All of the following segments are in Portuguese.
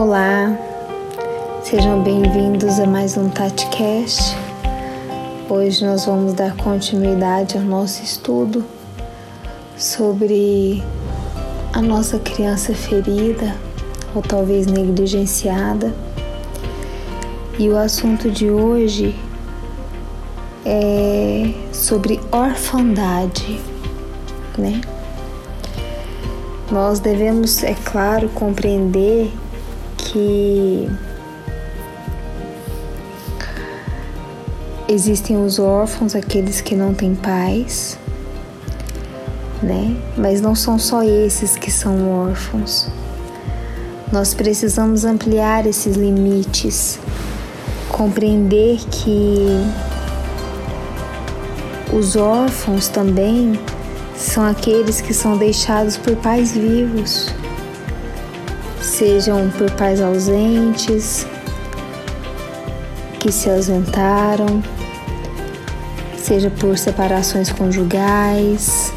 Olá, sejam bem-vindos a mais um TatiCast. Hoje nós vamos dar continuidade ao nosso estudo sobre a nossa criança ferida ou talvez negligenciada. E o assunto de hoje é sobre orfandade, né? Nós devemos, é claro, compreender que existem os órfãos, aqueles que não têm pais, né? Mas não são só esses que são órfãos. Nós precisamos ampliar esses limites, compreender que os órfãos também são aqueles que são deixados por pais vivos sejam por pais ausentes, que se ausentaram, seja por separações conjugais,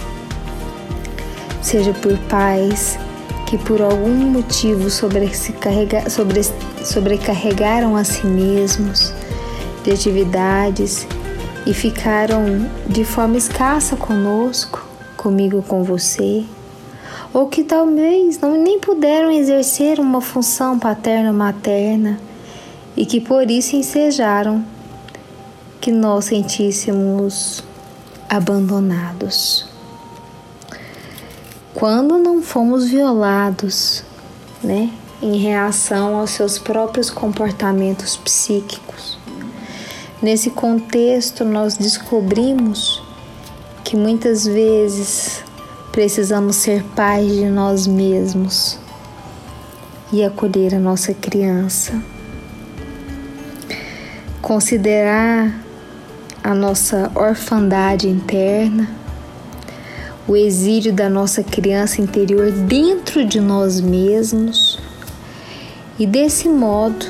seja por pais que por algum motivo sobrecarregaram a si mesmos de atividades e ficaram de forma escassa conosco, comigo, com você ou que talvez não nem puderam exercer uma função paterna materna e que por isso ensejaram que nós sentíssemos abandonados. Quando não fomos violados, né, em reação aos seus próprios comportamentos psíquicos. Nesse contexto, nós descobrimos que muitas vezes Precisamos ser pais de nós mesmos e acolher a nossa criança. Considerar a nossa orfandade interna, o exílio da nossa criança interior dentro de nós mesmos e desse modo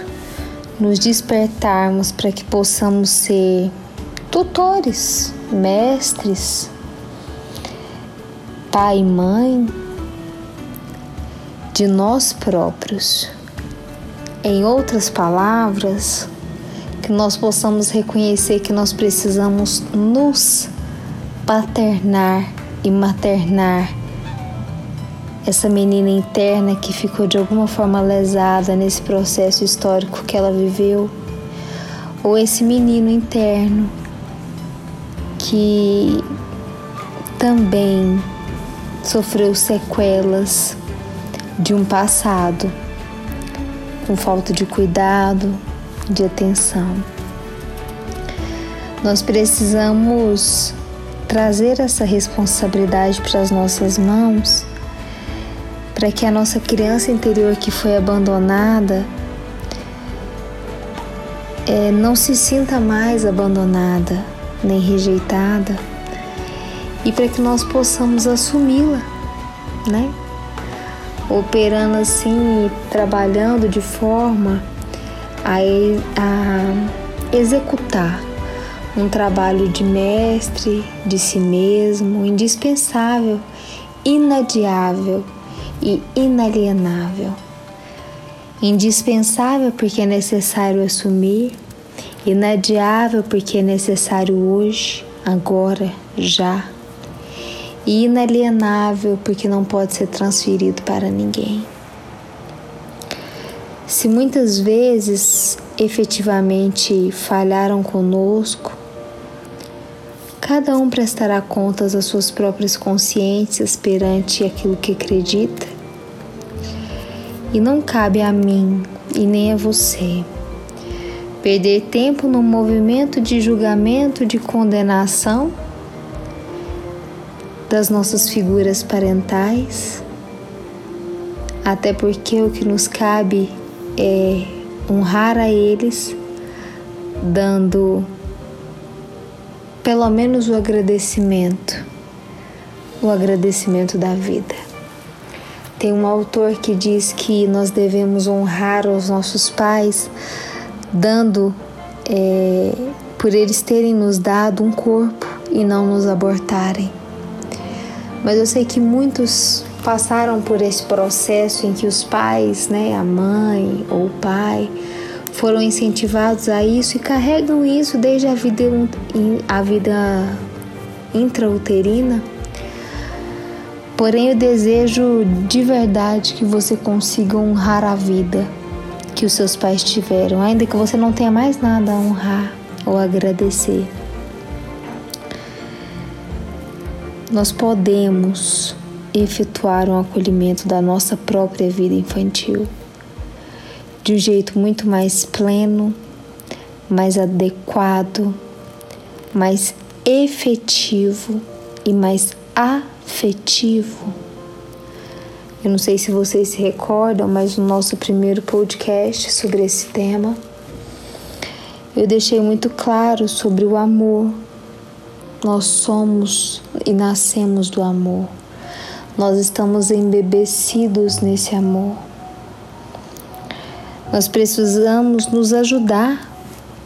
nos despertarmos para que possamos ser tutores, mestres, pai e mãe de nós próprios. Em outras palavras, que nós possamos reconhecer que nós precisamos nos paternar e maternar essa menina interna que ficou de alguma forma lesada nesse processo histórico que ela viveu, ou esse menino interno que também sofreu sequelas de um passado com falta de cuidado, de atenção. Nós precisamos trazer essa responsabilidade para as nossas mãos, para que a nossa criança interior que foi abandonada é, não se sinta mais abandonada nem rejeitada e para que nós possamos assumi-la, né? Operando assim, trabalhando de forma a, a executar um trabalho de mestre de si mesmo, indispensável, inadiável e inalienável. Indispensável porque é necessário assumir, inadiável porque é necessário hoje, agora, já e inalienável porque não pode ser transferido para ninguém. Se muitas vezes efetivamente falharam conosco, cada um prestará contas às suas próprias consciências perante aquilo que acredita. E não cabe a mim e nem a você perder tempo no movimento de julgamento, de condenação das nossas figuras parentais, até porque o que nos cabe é honrar a eles, dando pelo menos o agradecimento, o agradecimento da vida. Tem um autor que diz que nós devemos honrar os nossos pais, dando é, por eles terem nos dado um corpo e não nos abortarem mas eu sei que muitos passaram por esse processo em que os pais, né, a mãe ou o pai, foram incentivados a isso e carregam isso desde a vida, a vida intrauterina. Porém, eu desejo de verdade que você consiga honrar a vida que os seus pais tiveram, ainda que você não tenha mais nada a honrar ou agradecer. Nós podemos efetuar um acolhimento da nossa própria vida infantil de um jeito muito mais pleno, mais adequado, mais efetivo e mais afetivo. Eu não sei se vocês se recordam, mas no nosso primeiro podcast sobre esse tema, eu deixei muito claro sobre o amor. Nós somos e nascemos do amor. Nós estamos embebecidos nesse amor. Nós precisamos nos ajudar,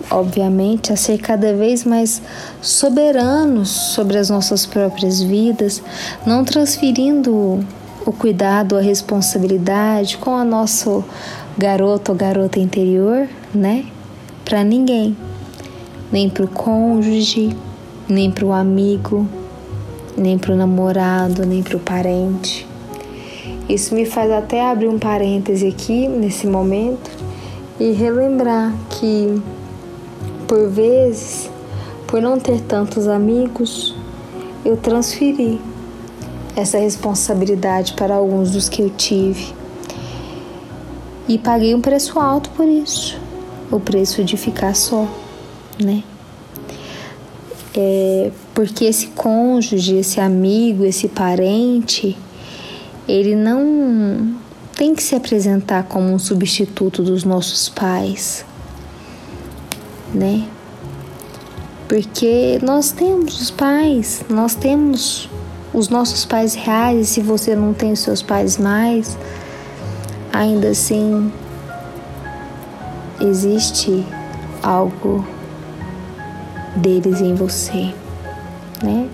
obviamente, a ser cada vez mais soberanos sobre as nossas próprias vidas, não transferindo o cuidado, a responsabilidade com a nosso garoto ou garota interior, né? Para ninguém, nem para o cônjuge, nem para o amigo, nem para o namorado, nem para o parente. Isso me faz até abrir um parêntese aqui nesse momento e relembrar que, por vezes, por não ter tantos amigos, eu transferi essa responsabilidade para alguns dos que eu tive e paguei um preço alto por isso o preço de ficar só, né? É, porque esse cônjuge, esse amigo, esse parente, ele não tem que se apresentar como um substituto dos nossos pais, né? Porque nós temos os pais, nós temos os nossos pais reais, e se você não tem os seus pais mais, ainda assim existe algo deles em você, né?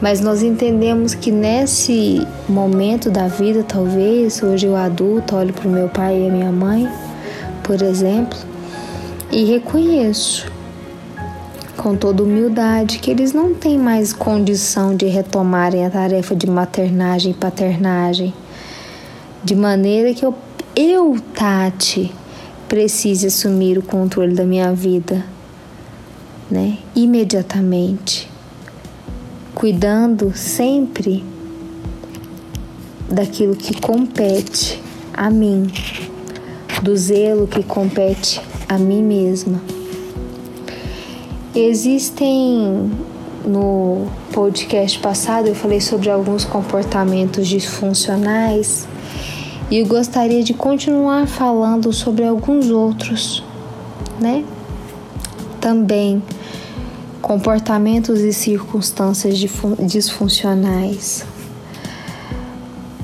Mas nós entendemos que nesse momento da vida, talvez, hoje eu adulto, olho para o meu pai e a minha mãe, por exemplo, e reconheço com toda humildade que eles não têm mais condição de retomarem a tarefa de maternagem e paternagem, de maneira que eu, eu Tati, precise assumir o controle da minha vida né? Imediatamente, cuidando sempre daquilo que compete a mim, do zelo que compete a mim mesma. Existem no podcast passado eu falei sobre alguns comportamentos disfuncionais e eu gostaria de continuar falando sobre alguns outros, né? Também comportamentos e circunstâncias disfuncionais.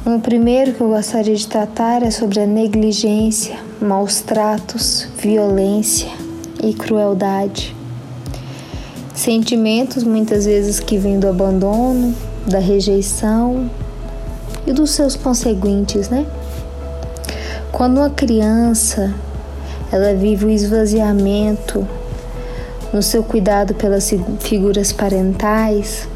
Um primeiro que eu gostaria de tratar é sobre a negligência, maus tratos, violência e crueldade. Sentimentos muitas vezes que vêm do abandono, da rejeição e dos seus conseguintes, né? Quando uma criança ela vive o esvaziamento no seu cuidado pelas figuras parentais,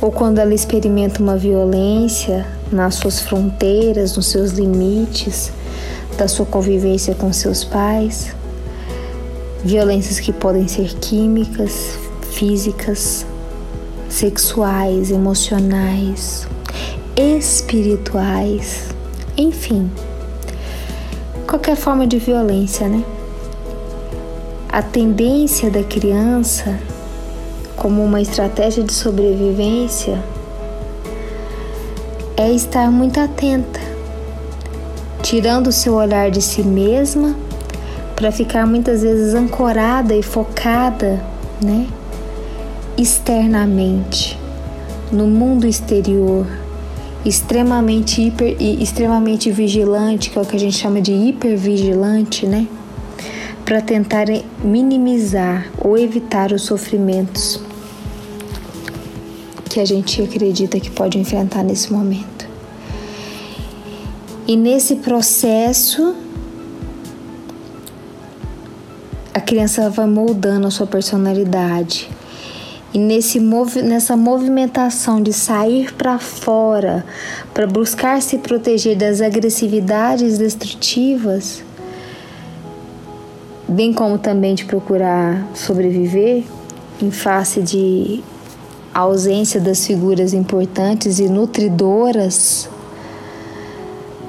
ou quando ela experimenta uma violência nas suas fronteiras, nos seus limites da sua convivência com seus pais, violências que podem ser químicas, físicas, sexuais, emocionais, espirituais, enfim, qualquer forma de violência, né? A tendência da criança, como uma estratégia de sobrevivência, é estar muito atenta, tirando o seu olhar de si mesma para ficar muitas vezes ancorada e focada, né, externamente, no mundo exterior, extremamente hiper e extremamente vigilante, que é o que a gente chama de hipervigilante, né? Para tentar minimizar ou evitar os sofrimentos que a gente acredita que pode enfrentar nesse momento. E nesse processo, a criança vai moldando a sua personalidade. E nesse nessa movimentação de sair para fora para buscar se proteger das agressividades destrutivas, bem como também de procurar sobreviver em face de ausência das figuras importantes e nutridoras,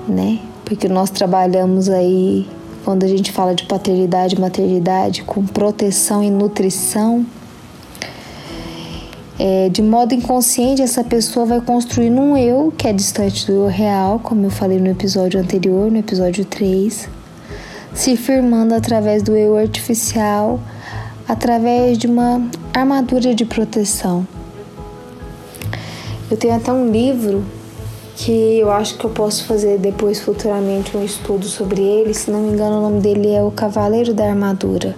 né? Porque nós trabalhamos aí quando a gente fala de paternidade e maternidade com proteção e nutrição. É, de modo inconsciente, essa pessoa vai construindo um eu que é distante do eu real, como eu falei no episódio anterior, no episódio 3, se firmando através do eu artificial, através de uma armadura de proteção. Eu tenho até um livro que eu acho que eu posso fazer depois futuramente um estudo sobre ele. Se não me engano, o nome dele é O Cavaleiro da Armadura.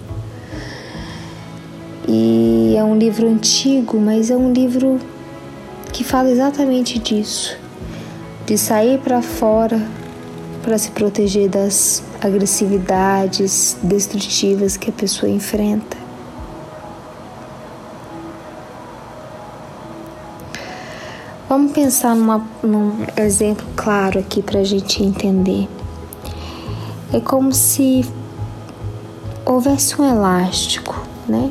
E é um livro antigo, mas é um livro que fala exatamente disso, de sair para fora para se proteger das agressividades destrutivas que a pessoa enfrenta. Vamos pensar numa, num exemplo claro aqui para a gente entender. É como se houvesse um elástico, né?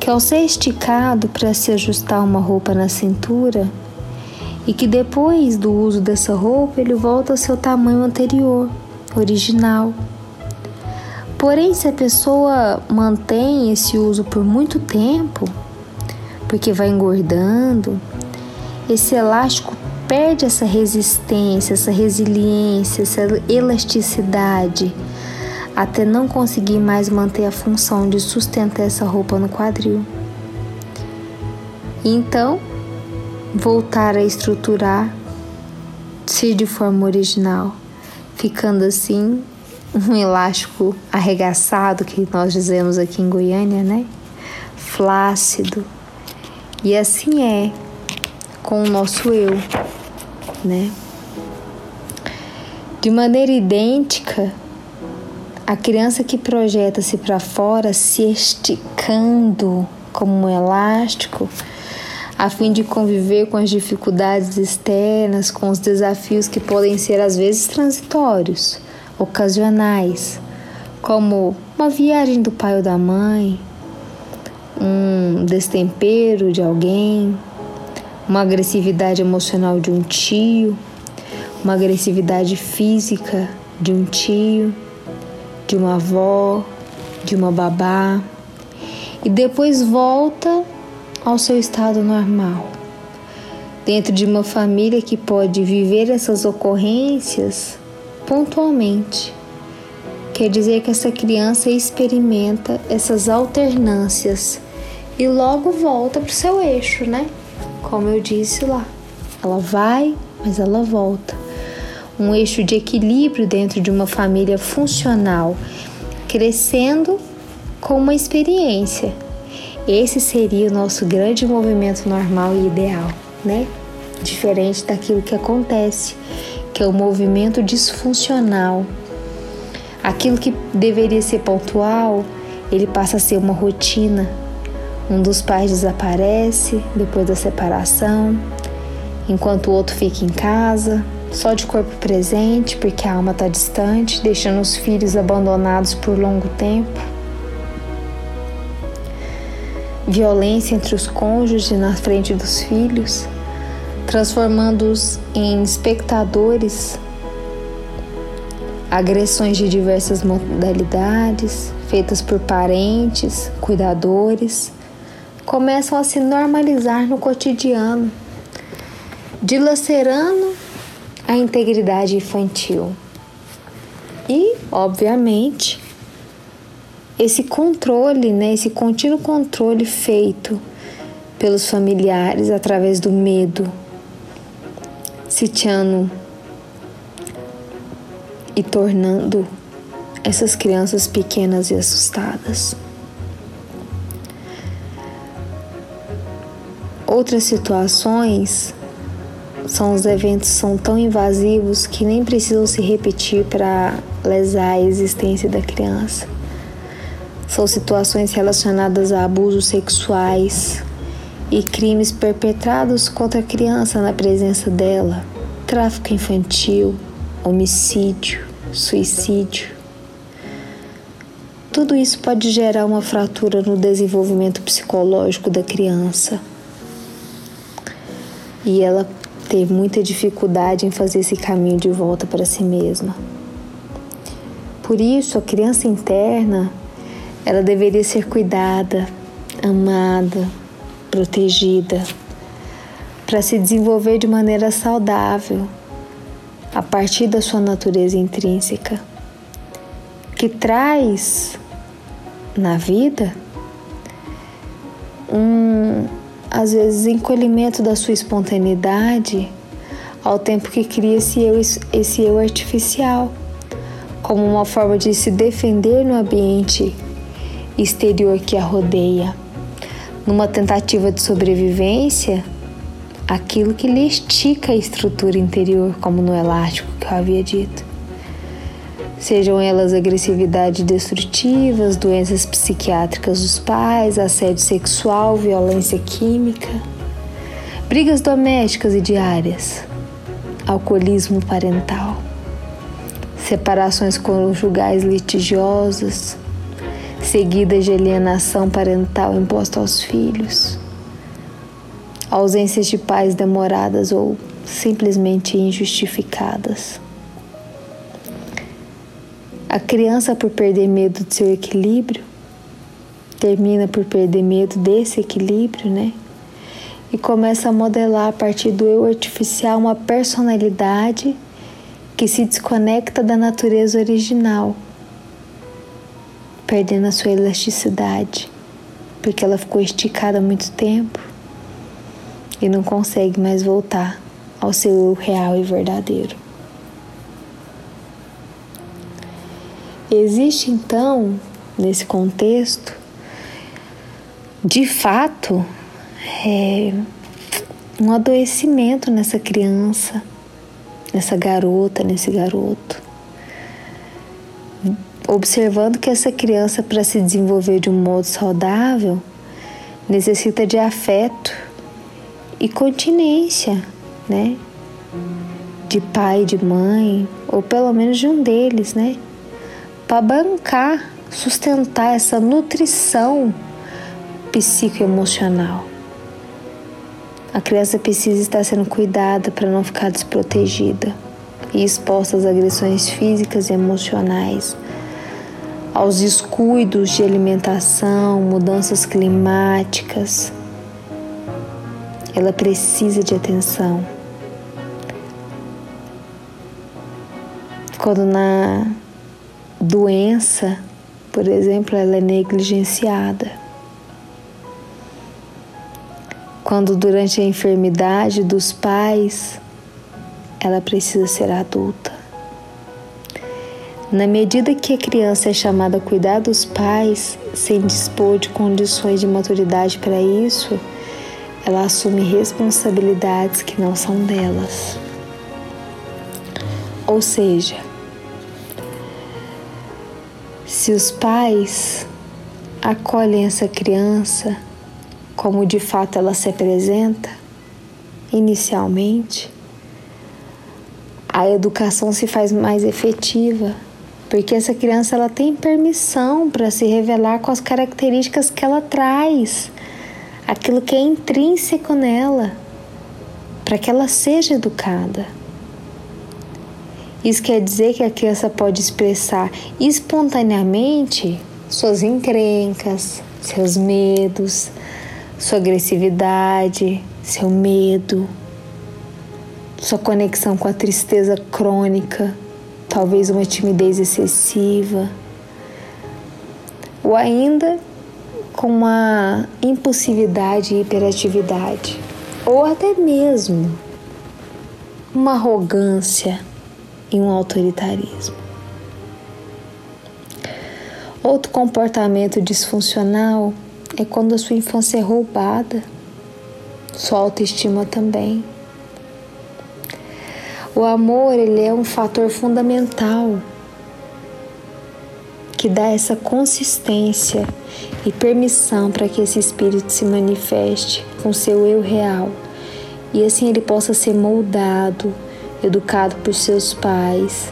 Que ao ser esticado para se ajustar uma roupa na cintura e que depois do uso dessa roupa ele volta ao seu tamanho anterior, original. Porém, se a pessoa mantém esse uso por muito tempo, porque vai engordando, esse elástico perde essa resistência, essa resiliência, essa elasticidade, até não conseguir mais manter a função de sustentar essa roupa no quadril. Então, voltar a estruturar se de forma original, ficando assim um elástico arregaçado que nós dizemos aqui em Goiânia, né? Flácido. E assim é com o nosso eu, né? De maneira idêntica, a criança que projeta-se para fora, se esticando como um elástico, a fim de conviver com as dificuldades externas, com os desafios que podem ser às vezes transitórios, ocasionais, como uma viagem do pai ou da mãe, um destempero de alguém, uma agressividade emocional de um tio, uma agressividade física de um tio, de uma avó, de uma babá, e depois volta ao seu estado normal. Dentro de uma família que pode viver essas ocorrências pontualmente. Quer dizer que essa criança experimenta essas alternâncias e logo volta para o seu eixo, né? como eu disse lá. Ela vai, mas ela volta. Um eixo de equilíbrio dentro de uma família funcional, crescendo com uma experiência. Esse seria o nosso grande movimento normal e ideal, né? Diferente daquilo que acontece, que é o movimento disfuncional. Aquilo que deveria ser pontual, ele passa a ser uma rotina, um dos pais desaparece depois da separação, enquanto o outro fica em casa, só de corpo presente, porque a alma está distante, deixando os filhos abandonados por longo tempo. Violência entre os cônjuges na frente dos filhos, transformando-os em espectadores, agressões de diversas modalidades, feitas por parentes, cuidadores começam a se normalizar no cotidiano, dilacerando a integridade infantil. E, obviamente, esse controle, né, esse contínuo controle feito pelos familiares através do medo, sitiando e tornando essas crianças pequenas e assustadas. Outras situações são os eventos são tão invasivos que nem precisam se repetir para lesar a existência da criança. São situações relacionadas a abusos sexuais e crimes perpetrados contra a criança na presença dela, tráfico infantil, homicídio, suicídio. Tudo isso pode gerar uma fratura no desenvolvimento psicológico da criança. E ela ter muita dificuldade em fazer esse caminho de volta para si mesma. Por isso, a criança interna, ela deveria ser cuidada, amada, protegida, para se desenvolver de maneira saudável, a partir da sua natureza intrínseca, que traz na vida um às vezes encolhimento da sua espontaneidade ao tempo que cria esse eu, esse eu artificial, como uma forma de se defender no ambiente exterior que a rodeia. Numa tentativa de sobrevivência, aquilo que lhe estica a estrutura interior, como no elástico que eu havia dito sejam elas agressividade destrutivas, doenças psiquiátricas dos pais, assédio sexual, violência química, brigas domésticas e diárias, alcoolismo parental, separações conjugais litigiosas, seguidas de alienação parental imposta aos filhos, ausências de pais demoradas ou simplesmente injustificadas. A criança, por perder medo de seu equilíbrio, termina por perder medo desse equilíbrio, né? E começa a modelar a partir do eu artificial uma personalidade que se desconecta da natureza original, perdendo a sua elasticidade, porque ela ficou esticada há muito tempo e não consegue mais voltar ao seu eu real e verdadeiro. Existe então, nesse contexto, de fato, é, um adoecimento nessa criança, nessa garota, nesse garoto. Observando que essa criança, para se desenvolver de um modo saudável, necessita de afeto e continência, né? De pai, de mãe, ou pelo menos de um deles, né? para bancar, sustentar essa nutrição psicoemocional. A criança precisa estar sendo cuidada para não ficar desprotegida e exposta às agressões físicas e emocionais, aos descuidos de alimentação, mudanças climáticas. Ela precisa de atenção. Quando na doença, por exemplo, ela é negligenciada. Quando durante a enfermidade dos pais, ela precisa ser adulta. Na medida que a criança é chamada a cuidar dos pais, sem dispor de condições de maturidade para isso, ela assume responsabilidades que não são delas. Ou seja, se os pais acolhem essa criança como de fato ela se apresenta, inicialmente, a educação se faz mais efetiva, porque essa criança ela tem permissão para se revelar com as características que ela traz, aquilo que é intrínseco nela, para que ela seja educada. Isso quer dizer que a criança pode expressar espontaneamente suas encrencas, seus medos, sua agressividade, seu medo, sua conexão com a tristeza crônica, talvez uma timidez excessiva, ou ainda com uma impulsividade e hiperatividade, ou até mesmo uma arrogância e um autoritarismo. Outro comportamento disfuncional é quando a sua infância é roubada sua autoestima também. O amor, ele é um fator fundamental que dá essa consistência e permissão para que esse espírito se manifeste com seu eu real e assim ele possa ser moldado, educado por seus pais.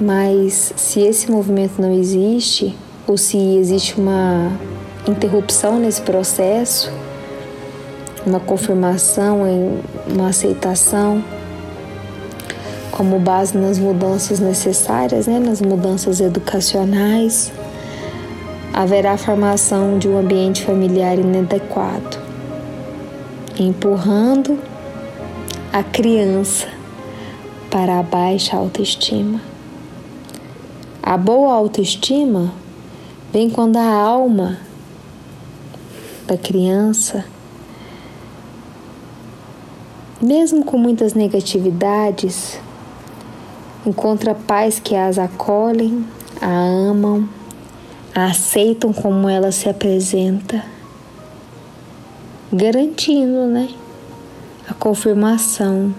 Mas se esse movimento não existe, ou se existe uma interrupção nesse processo, uma confirmação, uma aceitação, como base nas mudanças necessárias, né, nas mudanças educacionais, haverá a formação de um ambiente familiar inadequado, empurrando a criança para a baixa autoestima. A boa autoestima vem quando a alma da criança, mesmo com muitas negatividades, encontra pais que as acolhem, a amam, a aceitam como ela se apresenta, garantindo, né, a confirmação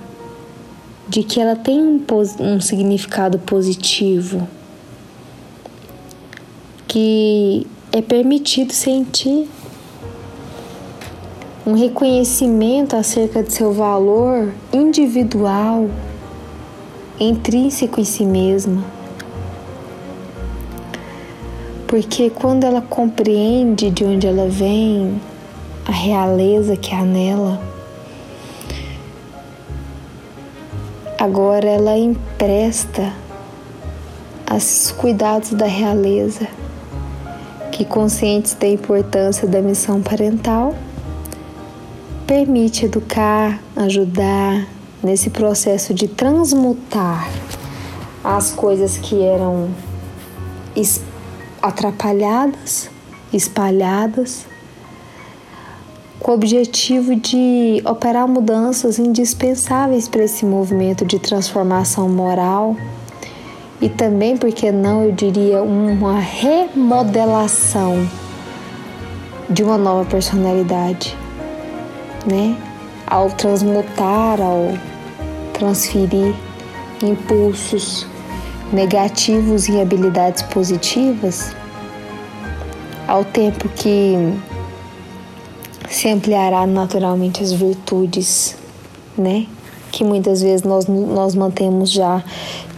de que ela tem um, um significado positivo, que é permitido sentir um reconhecimento acerca de seu valor individual intrínseco em si mesma. Porque quando ela compreende de onde ela vem, a realeza que há nela, agora ela empresta os cuidados da realeza, que conscientes da importância da missão parental, permite educar, ajudar, nesse processo de transmutar as coisas que eram atrapalhadas, espalhadas, com o objetivo de operar mudanças indispensáveis para esse movimento de transformação moral e também, porque não, eu diria, uma remodelação de uma nova personalidade, né? Ao transmutar, ao transferir impulsos negativos em habilidades positivas, ao tempo que se ampliará naturalmente as virtudes, né? Que muitas vezes nós, nós mantemos já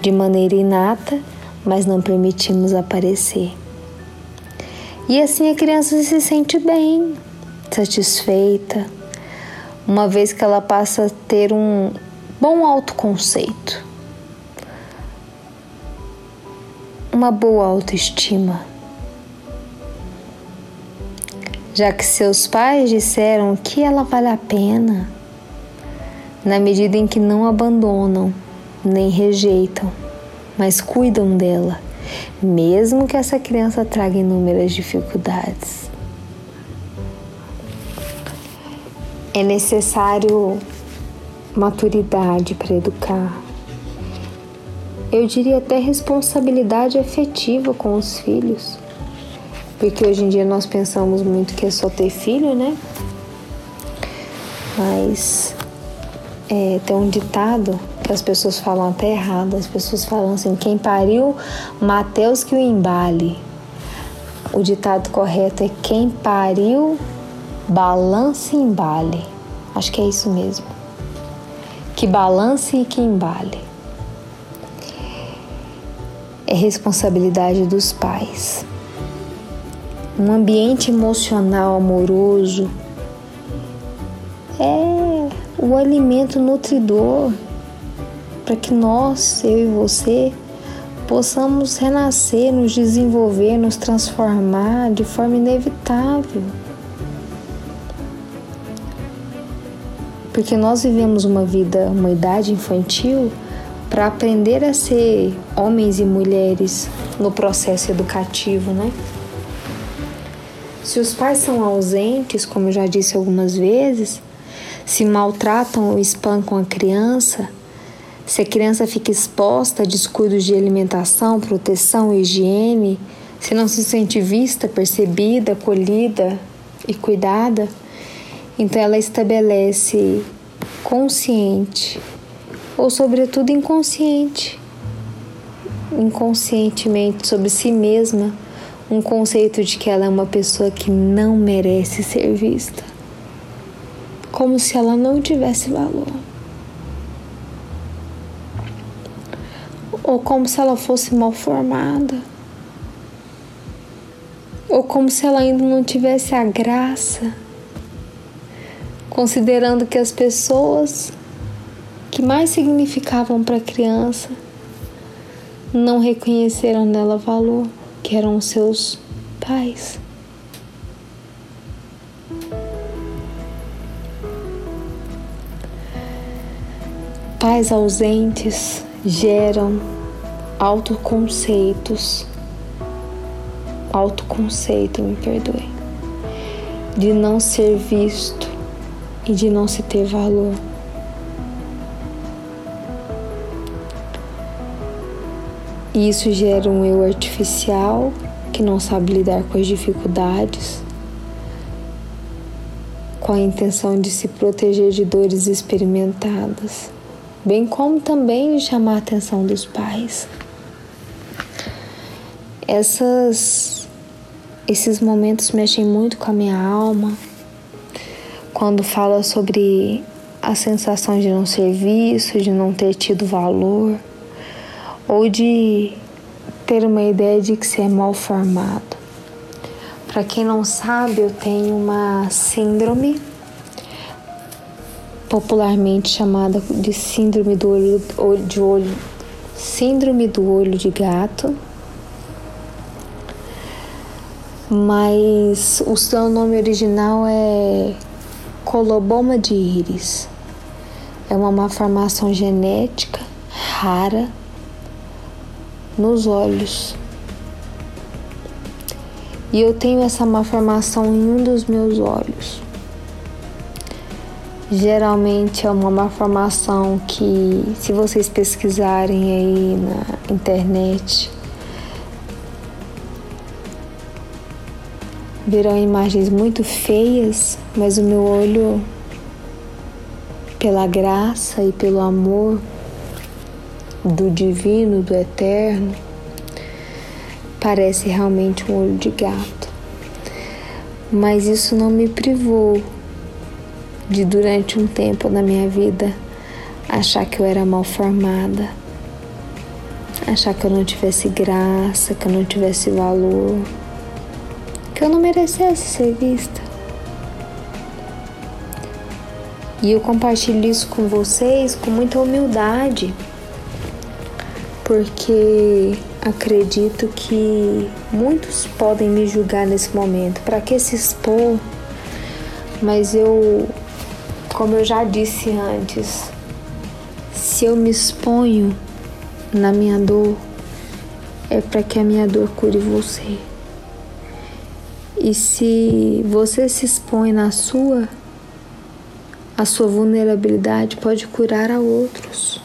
de maneira inata, mas não permitimos aparecer. E assim a criança se sente bem, satisfeita, uma vez que ela passa a ter um, bom autoconceito, uma boa autoestima. Já que seus pais disseram que ela vale a pena, na medida em que não abandonam nem rejeitam, mas cuidam dela, mesmo que essa criança traga inúmeras dificuldades. É necessário maturidade para educar. Eu diria até responsabilidade afetiva com os filhos. Porque hoje em dia nós pensamos muito que é só ter filho, né? Mas é, tem um ditado que as pessoas falam até errado. As pessoas falam assim: quem pariu, Mateus que o embale. O ditado correto é: quem pariu, balance e embale. Acho que é isso mesmo que balance e que embale. É responsabilidade dos pais. Um ambiente emocional amoroso é o alimento nutridor para que nós, eu e você, possamos renascer, nos desenvolver, nos transformar de forma inevitável. Porque nós vivemos uma vida, uma idade infantil para aprender a ser homens e mulheres no processo educativo, né? Se os pais são ausentes, como eu já disse algumas vezes, se maltratam ou espancam a criança, se a criança fica exposta a descuidos de alimentação, proteção, higiene, se não se sente vista, percebida, acolhida e cuidada, Então ela estabelece consciente ou sobretudo inconsciente, inconscientemente sobre si mesma, um conceito de que ela é uma pessoa que não merece ser vista, como se ela não tivesse valor. Ou como se ela fosse mal formada. Ou como se ela ainda não tivesse a graça considerando que as pessoas que mais significavam para a criança não reconheceram nela valor, que eram os seus pais. Pais ausentes geram autoconceitos, autoconceito, me perdoe, de não ser visto e de não se ter valor. E isso gera um eu artificial que não sabe lidar com as dificuldades, com a intenção de se proteger de dores experimentadas, bem como também chamar a atenção dos pais. Essas, esses momentos mexem muito com a minha alma quando fala sobre a sensação de não ser visto, de não ter tido valor, ou de ter uma ideia de que você é mal formado. Para quem não sabe, eu tenho uma síndrome popularmente chamada de síndrome do olho de olho, síndrome do olho de gato. Mas o seu nome original é coloboma de íris. É uma malformação genética rara nos olhos. E eu tenho essa malformação em um dos meus olhos. Geralmente é uma malformação que, se vocês pesquisarem aí na internet, verão imagens muito feias, mas o meu olho, pela graça e pelo amor do divino, do eterno, parece realmente um olho de gato. Mas isso não me privou de, durante um tempo na minha vida, achar que eu era mal formada, achar que eu não tivesse graça, que eu não tivesse valor que eu não merecesse ser vista. E eu compartilho isso com vocês com muita humildade, porque acredito que muitos podem me julgar nesse momento. Para que se expor? Mas eu, como eu já disse antes, se eu me exponho na minha dor, é para que a minha dor cure você. E se você se expõe na sua, a sua vulnerabilidade pode curar a outros.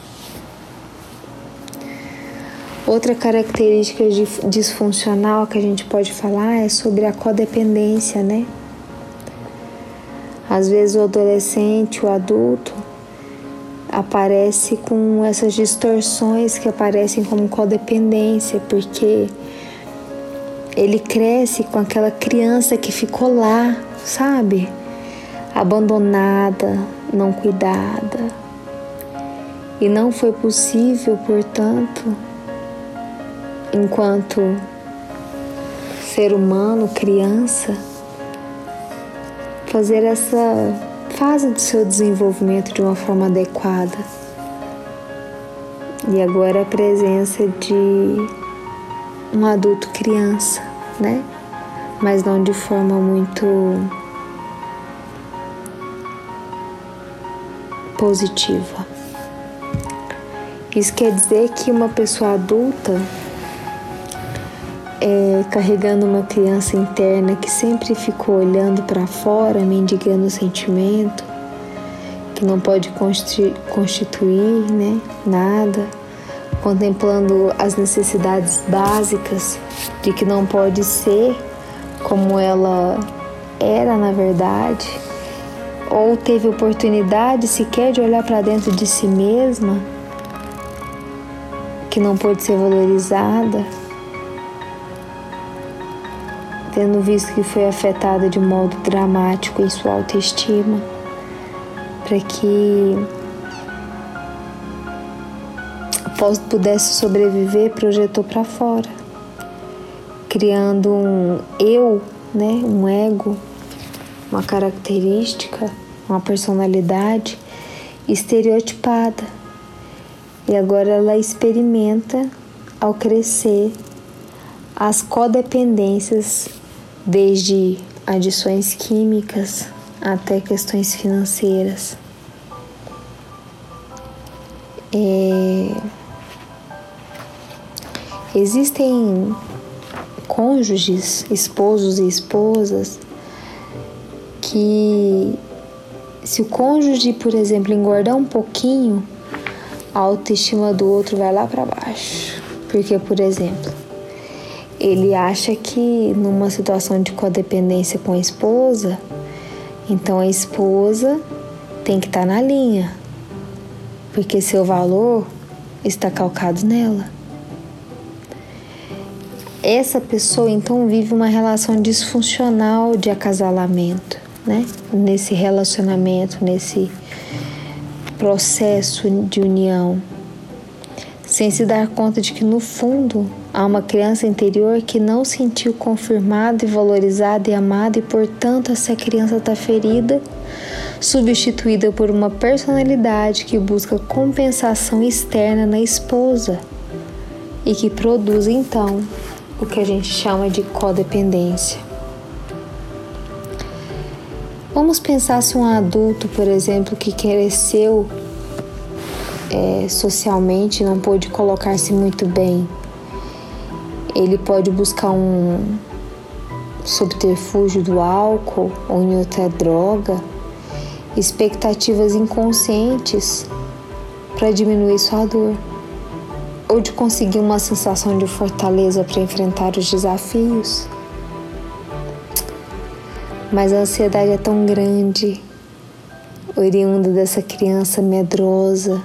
Outra característica disfuncional que a gente pode falar é sobre a codependência, né? Às vezes o adolescente, o adulto, aparece com essas distorções que aparecem como codependência, porque ele cresce com aquela criança que ficou lá, sabe? Abandonada, não cuidada. E não foi possível, portanto, enquanto ser humano, criança, fazer essa fase do seu desenvolvimento de uma forma adequada. E agora a presença de um adulto criança, né? Mas não de forma muito positiva. Isso quer dizer que uma pessoa adulta é, carregando uma criança interna que sempre ficou olhando para fora, mendigando sentimento, que não pode constituir né, nada contemplando as necessidades básicas de que não pode ser como ela era na verdade, ou teve oportunidade sequer de olhar para dentro de si mesma, que não pôde ser valorizada, tendo visto que foi afetada de modo dramático em sua autoestima, para que após pudesse sobreviver, projetou para fora, criando um eu, né, um ego, uma característica, uma personalidade estereotipada. E agora ela experimenta ao crescer as codependências desde adições químicas até questões financeiras. É... Existem cônjuges, esposos e esposas, que se o cônjuge, por exemplo, engordar um pouquinho, a autoestima do outro vai lá para baixo. Porque, por exemplo, ele acha que numa situação de codependência com a esposa, então a esposa tem que estar tá na linha, porque seu valor está calcado nela. Essa pessoa então vive uma relação disfuncional de acasalamento, né? Nesse relacionamento, nesse processo de união sem se dar conta de que no fundo há uma criança interior que não sentiu confirmada e valorizada e amada e portanto essa criança está ferida, substituída por uma personalidade que busca compensação externa na esposa e que produz então o que a gente chama de codependência. Vamos pensar se um adulto, por exemplo, que cresceu é, socialmente não pôde colocar-se muito bem, ele pode buscar um subterfúgio do álcool ou em outra droga, expectativas inconscientes para diminuir sua dor, ou de conseguir uma sensação de fortaleza para enfrentar os desafios. Mas a ansiedade é tão grande, oriunda dessa criança medrosa,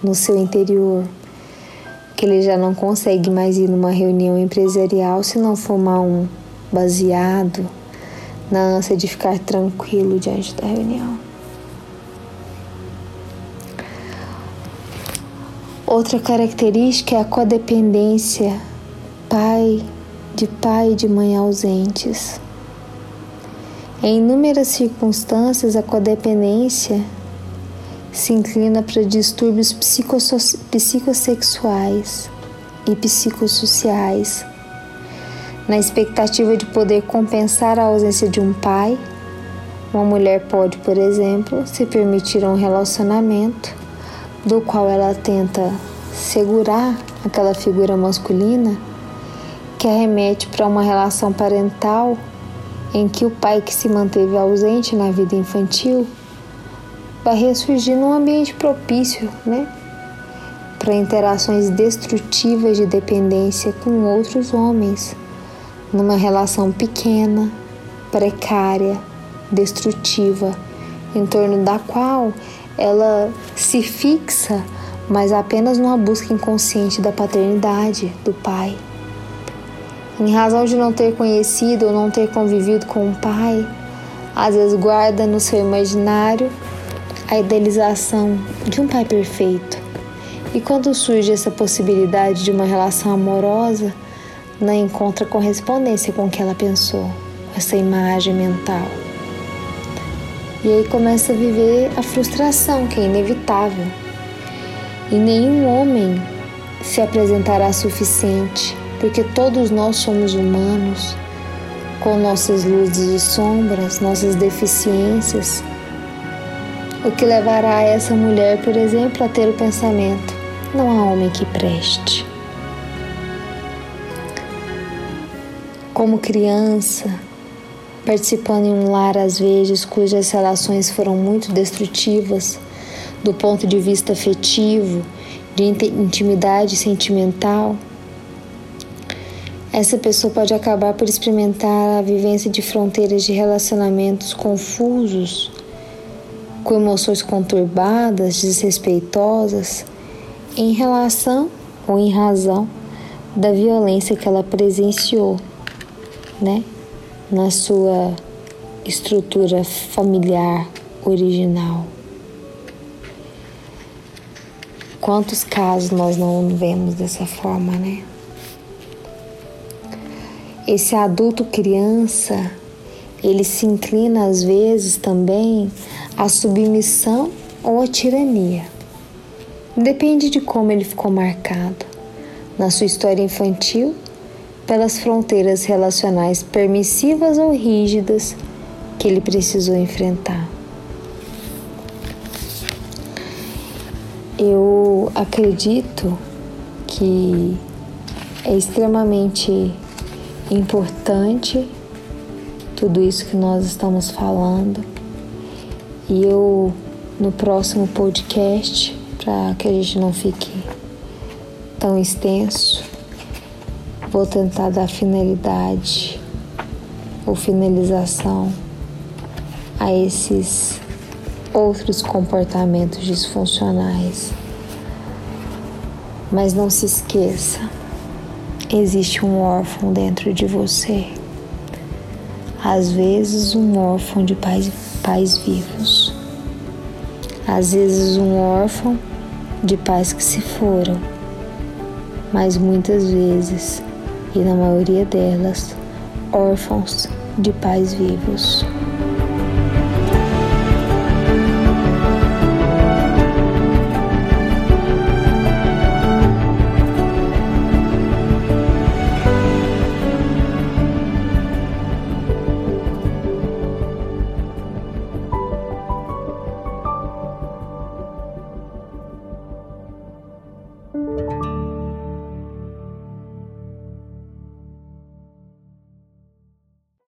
no seu interior, que ele já não consegue mais ir numa reunião empresarial se não fumar um baseado na ânsia de ficar tranquilo diante da reunião. Outra característica é a codependência pai de pai e de mãe ausentes. Em inúmeras circunstâncias, a codependência se inclina para distúrbios psicossexuais e psicossociais, na expectativa de poder compensar a ausência de um pai. Uma mulher pode, por exemplo, se permitir um relacionamento do qual ela tenta segurar aquela figura masculina que remete para uma relação parental em que o pai que se manteve ausente na vida infantil vai ressurgir num ambiente propício, né? Para interações destrutivas de dependência com outros homens, numa relação pequena, precária, destrutiva, em torno da qual ela se fixa, mas apenas numa busca inconsciente da paternidade do pai. Em razão de não ter conhecido ou não ter convivido com o pai, às vezes guarda no seu imaginário a idealização de um pai perfeito. E quando surge essa possibilidade de uma relação amorosa, não encontra correspondência com o que ela pensou, essa imagem mental. E aí começa a viver a frustração, que é inevitável. E nenhum homem se apresentará suficiente, porque todos nós somos humanos, com nossas luzes e sombras, nossas deficiências, o que levará essa mulher, por exemplo, a ter o pensamento: não há homem que preste. Como criança, participando em um lar às vezes cujas relações foram muito destrutivas do ponto de vista afetivo, de intimidade sentimental, essa pessoa pode acabar por experimentar a vivência de fronteiras de relacionamentos confusos com emoções conturbadas, desrespeitosas, em relação ou em razão da violência que ela presenciou, né, na sua estrutura familiar original. Quantos casos nós não vemos dessa forma, né? Esse adulto criança, ele se inclina às vezes também à submissão ou à tirania. Depende de como ele ficou marcado na sua história infantil pelas fronteiras relacionais permissivas ou rígidas que ele precisou enfrentar. Eu acredito que é extremamente importante tudo isso que nós estamos falando. E eu, no próximo podcast, para que a gente não fique tão extenso, vou tentar dar finalidade ou finalização a esses outros comportamentos disfuncionais. Mas não se esqueça, existe um órfão dentro de você. Às vezes, um órfão de pais, pais vivos. Às vezes, um órfão de pais que se foram. Mas muitas vezes, e na maioria delas, órfãos de pais vivos.